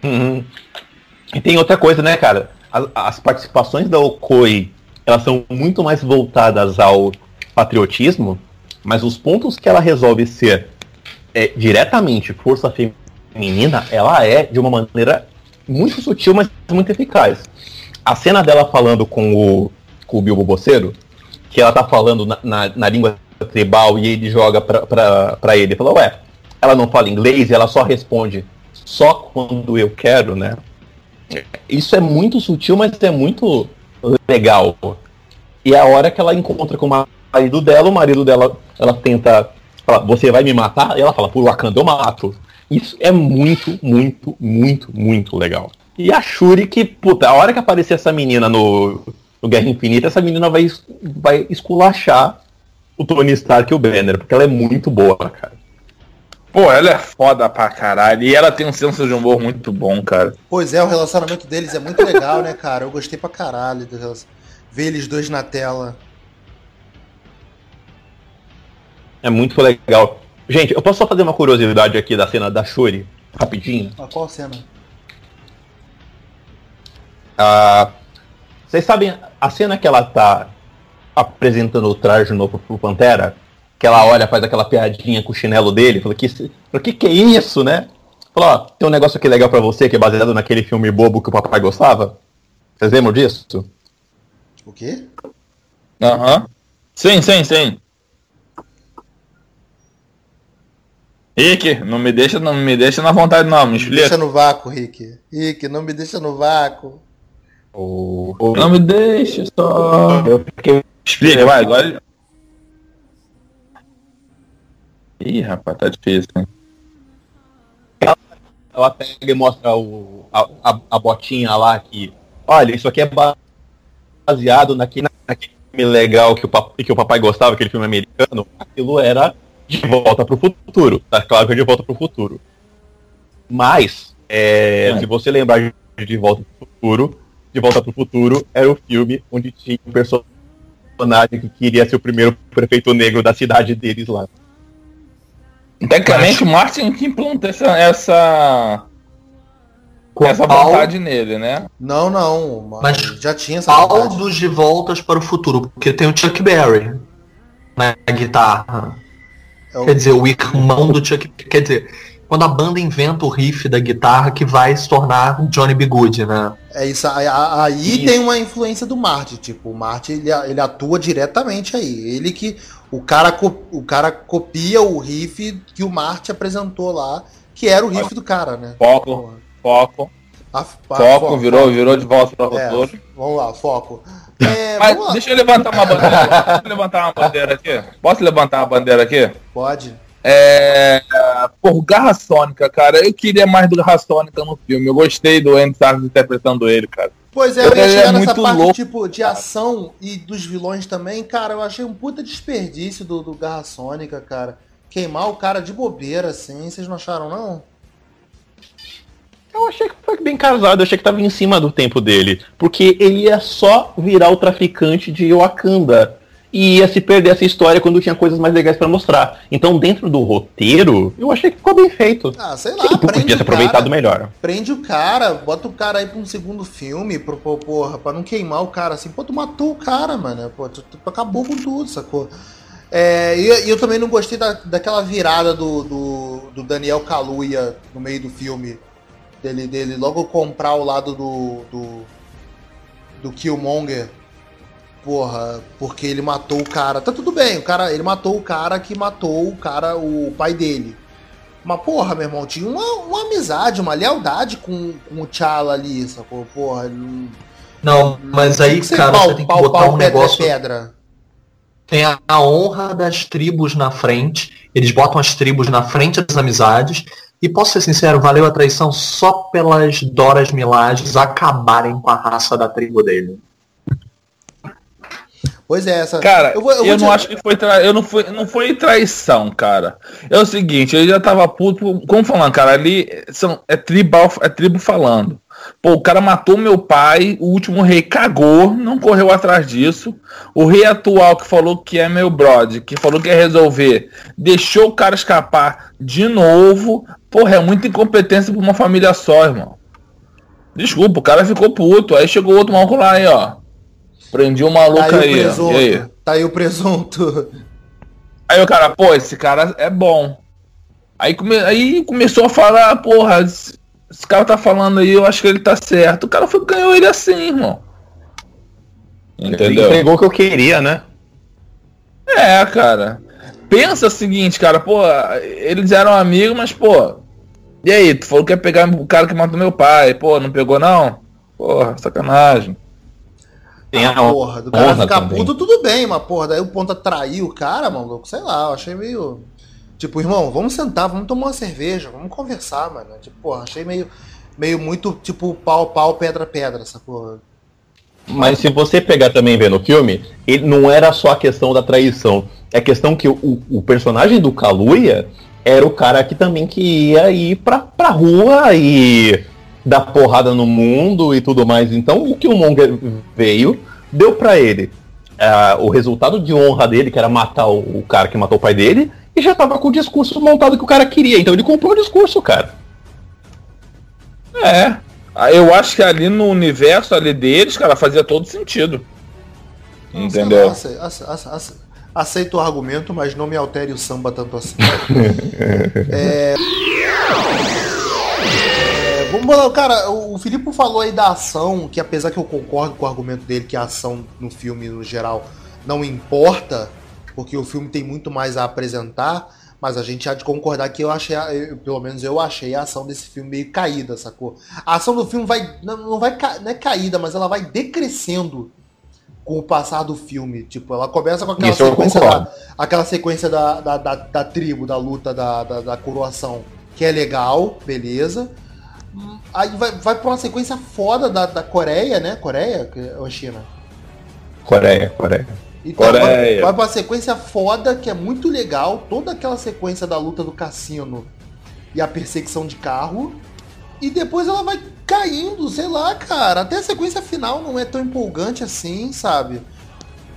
Speaker 5: Uhum. E tem outra coisa, né, cara? As, as participações da Okoi, elas são muito mais voltadas ao patriotismo, mas os pontos que ela resolve ser é, diretamente força feminina, ela é de uma maneira muito sutil, mas muito eficaz. A cena dela falando com o, com o Bilbo Boceiro, que ela tá falando na, na, na língua tribal e ele joga pra, pra, pra ele, fala, ué, ela não fala inglês e ela só responde só quando eu quero, né? Isso é muito sutil, mas é muito legal. E a hora que ela encontra com o marido dela, o marido dela, ela tenta fala, você vai me matar? E ela fala, por Wakanda eu mato. Isso é muito, muito, muito, muito legal. E a Shuri que, puta, a hora que aparecer essa menina no, no Guerra Infinita, essa menina vai, vai esculachar o Tony Stark e o Banner, porque ela é muito boa, cara.
Speaker 3: Pô, ela é foda pra caralho. E ela tem um senso de humor muito bom, cara.
Speaker 1: Pois é, o relacionamento deles é muito legal, né, cara? Eu gostei pra caralho do ver eles dois na tela.
Speaker 5: É muito legal. Gente, eu posso só fazer uma curiosidade aqui da cena da Shuri, rapidinho?
Speaker 1: Ah, qual cena?
Speaker 5: Ah, vocês sabem a cena que ela tá apresentando o traje novo pro Pantera? Que ela olha, faz aquela piadinha com o chinelo dele, fala que, que que é isso, né? Fala, ó, tem um negócio aqui legal para você que é baseado naquele filme bobo que o papai gostava. Vocês lembram disso?
Speaker 1: O quê?
Speaker 3: Aham. Uhum. Sim, sim, sim. Rick, não me deixa, não me deixa na vontade não, me explica.
Speaker 1: Deixa no vácuo, Rick. Rick, não me deixa no vácuo.
Speaker 3: Oh. Não me deixa só. Eu fiquei... Explica, vai, agora. Ih, rapaz, tá difícil, hein?
Speaker 5: Ela pega e mostra o, a, a, a, botinha lá que. Olha, isso aqui é baseado naquele, naquele filme legal que o, que o papai gostava, aquele filme americano. Aquilo era de volta para o futuro. Tá claro que é de volta para o futuro. Mas, é, é. se você lembrar de De Volta para o Futuro, De Volta para o Futuro era o filme onde tinha um personagem que queria ser o primeiro prefeito negro da cidade deles lá.
Speaker 3: Tecnicamente, o Martin que implantou essa, essa, essa vontade nele, né?
Speaker 1: Não, não.
Speaker 4: Mas já tinha essa qual dos De Voltas para o Futuro? Porque tem o Chuck Berry na guitarra. É o... Quer dizer, o irmão do Chuck. Quer dizer, quando a banda inventa o riff da guitarra que vai se tornar Johnny B. Good, né?
Speaker 1: É isso. Aí tem uma influência do Marty. Tipo, o Marty ele, ele atua diretamente aí. Ele que. O cara, o cara copia o riff que o Marty apresentou lá, que era o riff do cara, né?
Speaker 3: Foco, foco. A, a, foco, foco, virou, foco. virou de volta para o é,
Speaker 1: Vamos lá, foco. (laughs)
Speaker 3: É, Mas deixa eu levantar uma bandeira. Posso levantar uma bandeira aqui? Posso levantar uma bandeira aqui?
Speaker 1: Pode.
Speaker 3: É. Por Garra Sônica, cara. Eu queria mais do Garra Sônica no filme. Eu gostei do Andy Serkis interpretando ele, cara.
Speaker 1: Pois é, eu ia chegar é nessa parte louco, tipo, de ação e dos vilões também, cara. Eu achei um puta desperdício do, do Garra Sônica, cara. Queimar o cara de bobeira, assim. Vocês não acharam, não?
Speaker 5: Eu achei que foi bem casado, eu achei que tava em cima do tempo dele. Porque ele ia só virar o traficante de Wakanda. E ia se perder essa história quando tinha coisas mais legais para mostrar. Então, dentro do roteiro, eu achei que ficou bem feito.
Speaker 1: Ah, sei lá, prende
Speaker 5: podia ter aproveitado melhor.
Speaker 1: Prende o cara, bota o cara aí pra um segundo filme, pro, pro, porra, pra não queimar o cara assim. Pô, tu matou o cara, mano. Pô, tu, tu acabou com tudo, sacou? É, e, eu também não gostei da, daquela virada do, do, do Daniel Kaluuya no meio do filme dele, dele logo comprar o lado do, do, do Killmonger. Porra, porque ele matou o cara. Tá tudo bem, o cara, ele matou o cara que matou o cara, o pai dele. Mas, porra, meu irmão, tinha uma, uma amizade, uma lealdade com, com o T'Challa ali, sacou? Porra,
Speaker 4: não. Não, mas aí, cara, pau, você tem que pau, botar pau, um pedra, negócio.
Speaker 1: Pedra.
Speaker 4: Tem a, a honra das tribos na frente. Eles botam as tribos na frente das amizades. E posso ser sincero, valeu a traição só pelas Doras Milages acabarem com a raça da tribo dele.
Speaker 1: Pois é, essa.
Speaker 3: Cara, eu, vou, eu, eu não acho que foi tra... eu não foi, não foi traição, cara. É o seguinte, ele já tava puto, como falando, cara, ali são é tribal, é tribo falando. Pô, o cara matou meu pai, o último rei cagou, não correu atrás disso. O rei atual que falou que é meu brother, que falou que ia resolver, deixou o cara escapar de novo. Porra, é muita incompetência pra uma família só, irmão. Desculpa, o cara ficou puto. Aí chegou outro maluco lá aí, ó. Prendi um maluco tá aí. aí, aí?
Speaker 1: Tá aí o presunto.
Speaker 3: Aí o cara, pô, esse cara é bom. Aí, come... aí começou a falar, porra, esse cara tá falando aí, eu acho que ele tá certo. O cara foi, ganhou ele assim, irmão.
Speaker 5: Entendeu? Ele entregou o que eu queria, né?
Speaker 3: É, cara. Pensa o seguinte, cara, pô, eles eram amigos, mas, pô. E aí, tu falou que ia pegar o cara que matou meu pai, pô, não pegou não? Porra, sacanagem.
Speaker 1: Tem a porra, do cara ficar também. puto, tudo bem, mas porra, daí o ponto atrair o cara, mano, sei lá, eu achei meio. Tipo, irmão, vamos sentar, vamos tomar uma cerveja, vamos conversar, mano. Tipo, porra, achei meio, meio muito, tipo, pau, pau, pedra, pedra, essa porra.
Speaker 5: Mas se você pegar também ver no filme, ele não era só a questão da traição. É a questão que o, o personagem do Kaluuya era o cara que também que ia ir pra, pra rua e dar porrada no mundo e tudo mais. Então, o que o Monger veio, deu para ele uh, o resultado de honra dele, que era matar o, o, cara que matou o pai dele, e já tava com o discurso montado que o cara queria. Então ele comprou o discurso, cara.
Speaker 3: É. Eu acho que ali no universo ali deles, cara, fazia todo sentido. Entendeu?
Speaker 1: Lá, aceito o argumento, mas não me altere o samba tanto assim. (laughs) é... Vamos lá, cara, o Filipe falou aí da ação, que apesar que eu concordo com o argumento dele que a ação no filme, no geral, não importa, porque o filme tem muito mais a apresentar, mas a gente há de concordar que eu achei, eu, pelo menos eu achei a ação desse filme meio caída, sacou? A ação do filme vai, não, vai, não é caída, mas ela vai decrescendo com o passar do filme. Tipo, ela começa com aquela Isso sequência, da, aquela sequência da, da, da, da, tribo, da luta, da, da, da coroação, que é legal, beleza. Aí vai, vai pra uma sequência foda da, da Coreia, né? Coreia ou China?
Speaker 5: Coreia, Coreia.
Speaker 1: Então, Coreia. Vai, vai pra uma sequência foda que é muito legal. Toda aquela sequência da luta do cassino e a perseguição de carro. E depois ela vai caindo, sei lá, cara. Até a sequência final não é tão empolgante assim, sabe?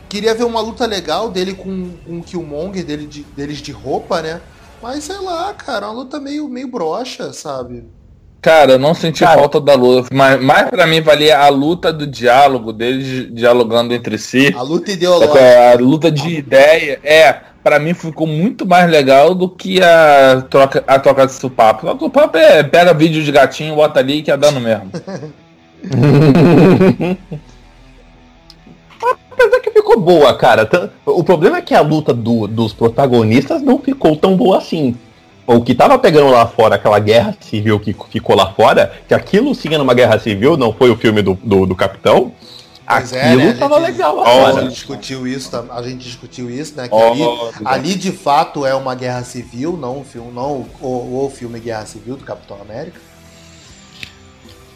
Speaker 1: Queria ver uma luta legal dele com, com o Killmonger, dele de, deles de roupa, né? Mas sei lá, cara, uma luta meio, meio broxa, sabe?
Speaker 3: Cara, eu não senti Cara, falta da luta, mas mais para mim valia a luta do diálogo, deles dialogando entre si.
Speaker 1: A luta ideológica.
Speaker 3: A luta de ideia, é, para mim ficou muito mais legal do que a troca, a troca de supapo. O supapo é pega vídeo de gatinho, bota ali que é dano mesmo. (laughs)
Speaker 5: Apesar que ficou boa, cara. O problema é que a luta do, dos protagonistas não ficou tão boa assim o que tava pegando lá fora, aquela guerra civil que ficou lá fora, que aquilo sim era uma guerra civil, não foi o filme do, do, do Capitão. Pois é, aquilo é, né? tava gente, legal
Speaker 1: A gente discutiu isso, a gente discutiu isso, né? Que oh, ali, ali de fato é uma guerra civil, não o filme, não o, o filme Guerra Civil do Capitão América.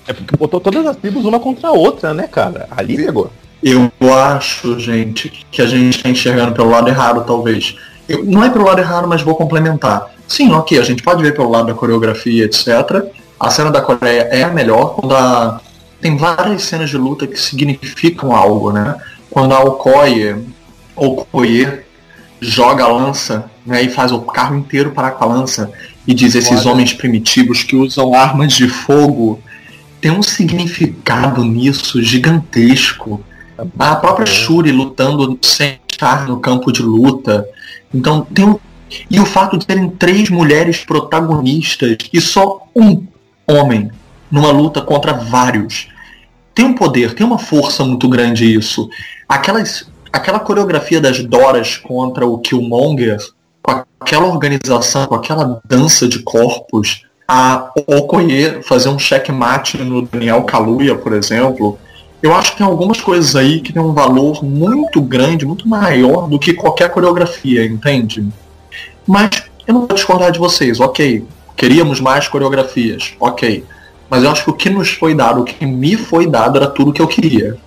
Speaker 5: É porque botou todas as tribos uma contra a outra, né, cara? Ali pegou.
Speaker 4: Eu acho, gente, que a gente tá enxergando pelo lado errado, talvez. Eu, não é pelo lado errado, mas vou complementar. Sim, ok, a gente pode ver pelo lado da coreografia, etc. A cena da Coreia é a melhor quando a... tem várias cenas de luta que significam algo, né? Quando a Okoye, Okoye joga a lança né, e faz o carro inteiro parar com a lança e diz esses Olha. homens primitivos que usam armas de fogo tem um significado nisso gigantesco. A própria Shuri lutando sem estar no campo de luta. Então tem um e o fato de terem três mulheres protagonistas e só um homem numa luta contra vários. Tem um poder, tem uma força muito grande isso. Aquelas, aquela coreografia das Doras contra o Killmonger, com aquela organização, com aquela dança de corpos, a Okoye fazer um checkmate no Daniel Kaluuya, por exemplo, eu acho que tem algumas coisas aí que tem um valor muito grande, muito maior do que qualquer coreografia, entende? Mas eu não vou discordar de vocês, ok. Queríamos mais coreografias, ok. Mas eu acho que o que nos foi dado, o que me foi dado, era tudo que eu queria.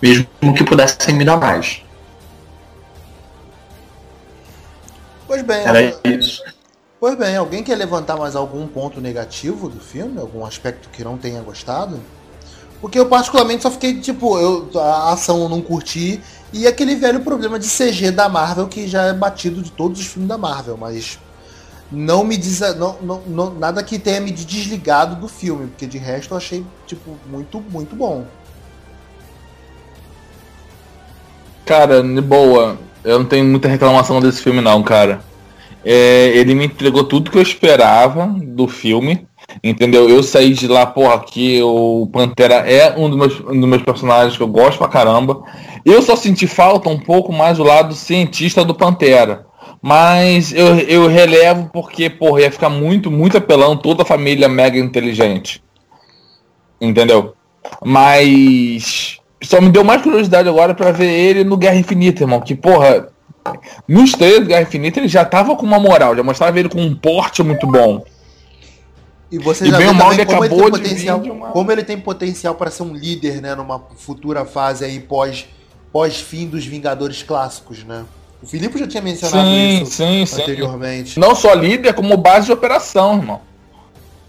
Speaker 4: Mesmo que pudessem me dar mais.
Speaker 1: Pois bem.
Speaker 4: Era isso.
Speaker 1: Pois bem, alguém quer levantar mais algum ponto negativo do filme? Algum aspecto que não tenha gostado? Porque eu particularmente só fiquei, tipo, eu, a ação eu não curti. E aquele velho problema de CG da Marvel que já é batido de todos os filmes da Marvel, mas não me diz não, não, não- nada que tenha me desligado do filme, porque de resto eu achei tipo muito muito bom.
Speaker 3: Cara, de boa, eu não tenho muita reclamação desse filme não, cara. É, ele me entregou tudo que eu esperava do filme, entendeu? Eu saí de lá, porra, que o Pantera é um dos meus, um dos meus personagens que eu gosto pra caramba. Eu só senti falta um pouco mais do lado cientista do Pantera. Mas eu, eu relevo porque, porra, ia ficar muito, muito apelão toda a família mega inteligente. Entendeu? Mas só me deu mais curiosidade agora pra ver ele no Guerra Infinita, irmão. Que, porra, nos trailers do Guerra Infinita ele já tava com uma moral, já mostrava ele com um porte muito bom.
Speaker 1: E você
Speaker 3: E
Speaker 1: já
Speaker 3: bem
Speaker 1: vê
Speaker 3: ou mal,
Speaker 1: também
Speaker 3: ele
Speaker 1: como ele tem
Speaker 3: acabou
Speaker 1: potencial,
Speaker 3: uma-
Speaker 1: como ele tem potencial para ser um líder, né, numa futura fase aí pós pós fim dos Vingadores clássicos, né? O Filipe já tinha mencionado
Speaker 3: Sim,
Speaker 1: isso
Speaker 3: sim, sim.
Speaker 1: anteriormente.
Speaker 3: Não só líder, como base de operação, irmão.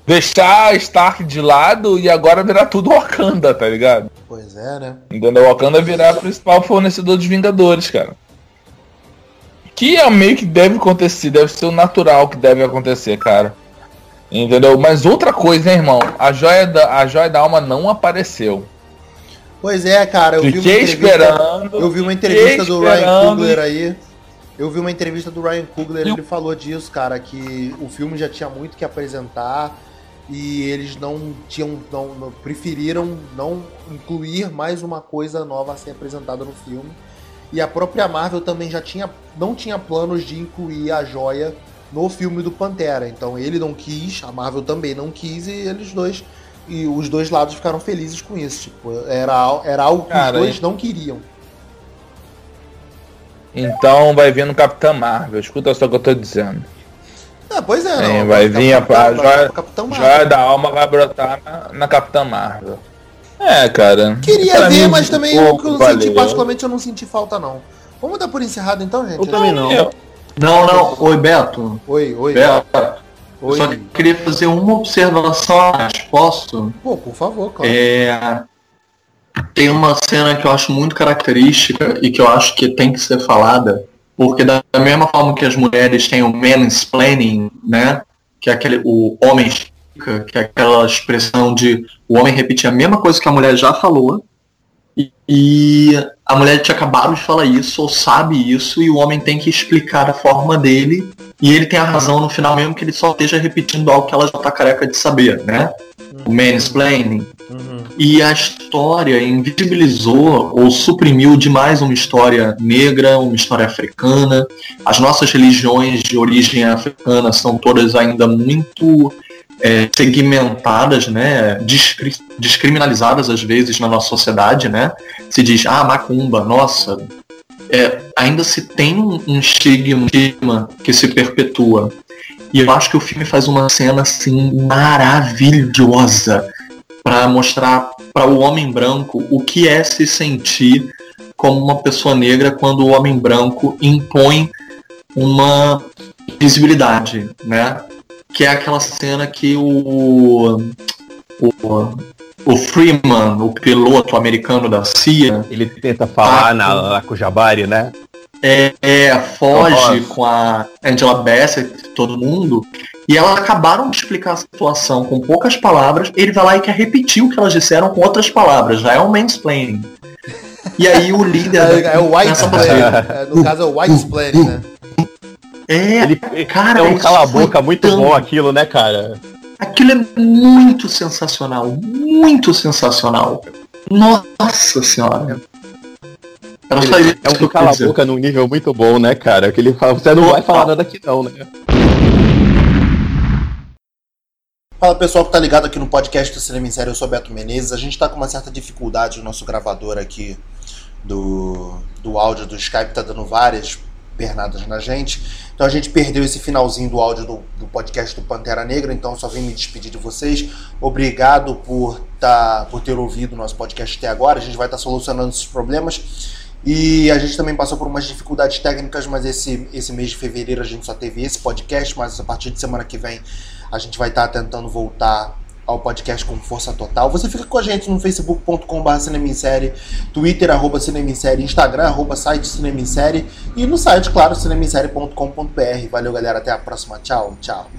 Speaker 3: Deixar Stark de lado e agora virar tudo Wakanda, tá ligado?
Speaker 1: Pois é, né?
Speaker 3: Entendeu? Wakanda virar o principal fornecedor dos Vingadores, cara. Que é meio que deve acontecer, deve ser o natural que deve acontecer, cara. Entendeu? Mas outra coisa, hein, irmão? A joia da, a joia da alma não apareceu.
Speaker 1: Pois é, cara, eu vi uma
Speaker 3: Fiquei
Speaker 1: entrevista,
Speaker 3: esperando.
Speaker 1: eu vi uma entrevista
Speaker 3: fiquei
Speaker 1: do Ryan. Coogler aí. Eu vi uma entrevista do Ryan Coogler, ele falou disso, cara, que o filme já tinha muito que apresentar e eles não tinham não, não- preferiram não incluir mais uma coisa nova a ser apresentada no filme. E a própria Marvel também já tinha não tinha planos de incluir a joia no filme do Pantera. Então ele não quis, a Marvel também não quis e eles dois e os dois lados ficaram felizes com isso. Tipo, era, era algo que
Speaker 3: Cara,
Speaker 1: os dois não queriam.
Speaker 3: Então vai vir no Capitão Marvel. Escuta só o que eu tô dizendo.
Speaker 1: Ah, pois é,
Speaker 3: Sim,
Speaker 1: não.
Speaker 3: vai vir a-
Speaker 1: Capitão-
Speaker 3: a
Speaker 1: vai
Speaker 3: joia-
Speaker 1: ficar Capitão Marvel.
Speaker 3: Joia da alma vai brotar na, na Capitã Marvel. É, cara.
Speaker 1: Queria ver,
Speaker 3: mim,
Speaker 1: mas também o que eu
Speaker 3: pouco
Speaker 1: senti,
Speaker 3: valeu.
Speaker 1: particularmente, eu não senti falta, não. Vamos dar por encerrado então, gente?
Speaker 5: Eu também não.
Speaker 3: Eu-
Speaker 4: Não, não. Oi, Beto.
Speaker 1: Oi, oi.
Speaker 4: Beto.
Speaker 1: Oi.
Speaker 4: só queria fazer uma observação. Posso?
Speaker 1: Pô, por favor, claro.
Speaker 4: É, Tem uma cena que eu acho muito característica e que eu acho que tem que ser falada, porque da mesma forma que as mulheres têm o mansplaining, né? Que é aquele, o homem que é aquela expressão de o homem repetir a mesma coisa que a mulher já falou, e, a mulher tinha acabado de falar isso, ou sabe isso, e o homem tem que explicar a forma dele, e ele tem a razão no final mesmo que ele só esteja repetindo algo que ela já tá careca de saber, né? O mansplaining.
Speaker 1: Uhum.
Speaker 4: E a história invisibilizou ou suprimiu demais uma história negra, uma história africana. As nossas religiões de origem africana são todas ainda muito é, segmentadas, né? Discri- descriminalizadas às vezes na nossa sociedade, né? Se diz, ah, macumba, nossa. É, ainda se tem um estigma, um estigma que se perpetua. E eu acho que o filme faz uma cena assim maravilhosa para mostrar para o homem branco o que é se sentir como uma pessoa negra quando o homem branco impõe uma visibilidade, né? Que é aquela cena que o o, o Freeman, o piloto americano da CIA,
Speaker 5: Ele tenta falar
Speaker 4: Ah,
Speaker 5: na, na Kujabari, né?
Speaker 4: é, é, foge com a Angela Bassett, todo mundo, e elas acabaram de explicar a situação com poucas palavras, ele vai lá e quer repetir o que elas disseram com outras palavras, já é um mansplaining. E aí o líder... (laughs)
Speaker 1: É,
Speaker 4: da-
Speaker 1: é o white
Speaker 4: fazer-
Speaker 1: É, no caso é o white splain, né?
Speaker 4: É,
Speaker 5: Ele,
Speaker 4: cara,
Speaker 5: é um cala-boca muito
Speaker 4: tão-
Speaker 5: bom aquilo, né, cara?
Speaker 4: Aquilo é muito sensacional, muito sensacional. Nossa senhora. Isso
Speaker 5: É um cala-boca num nível muito bom, né, cara? Que ele fala, você não vai falar nada aqui não, né?
Speaker 1: Fala pessoal que tá ligado aqui no podcast do Cinema em Série, eu sou Beto Menezes. A gente tá com uma certa dificuldade no nosso gravador aqui do, do áudio do Skype, tá dando várias pernadas na gente. Então a gente perdeu esse finalzinho do áudio do, do podcast do Pantera Negra, então só vim me despedir de vocês. Obrigado por, tá, por ter ouvido o nosso podcast até agora. A gente vai estar solucionando esses problemas. E a gente também passou por umas dificuldades técnicas, mas esse, esse mês de fevereiro a gente só teve esse podcast, mas a partir de semana que vem a gente vai estar tentando voltar ao podcast com força total. Você fica com a gente no facebook.com.br cinemissérie, twitter arroba instagram arroba site e no site, claro, cinemissérie.com.br. Valeu, galera. Até a próxima. Tchau, tchau.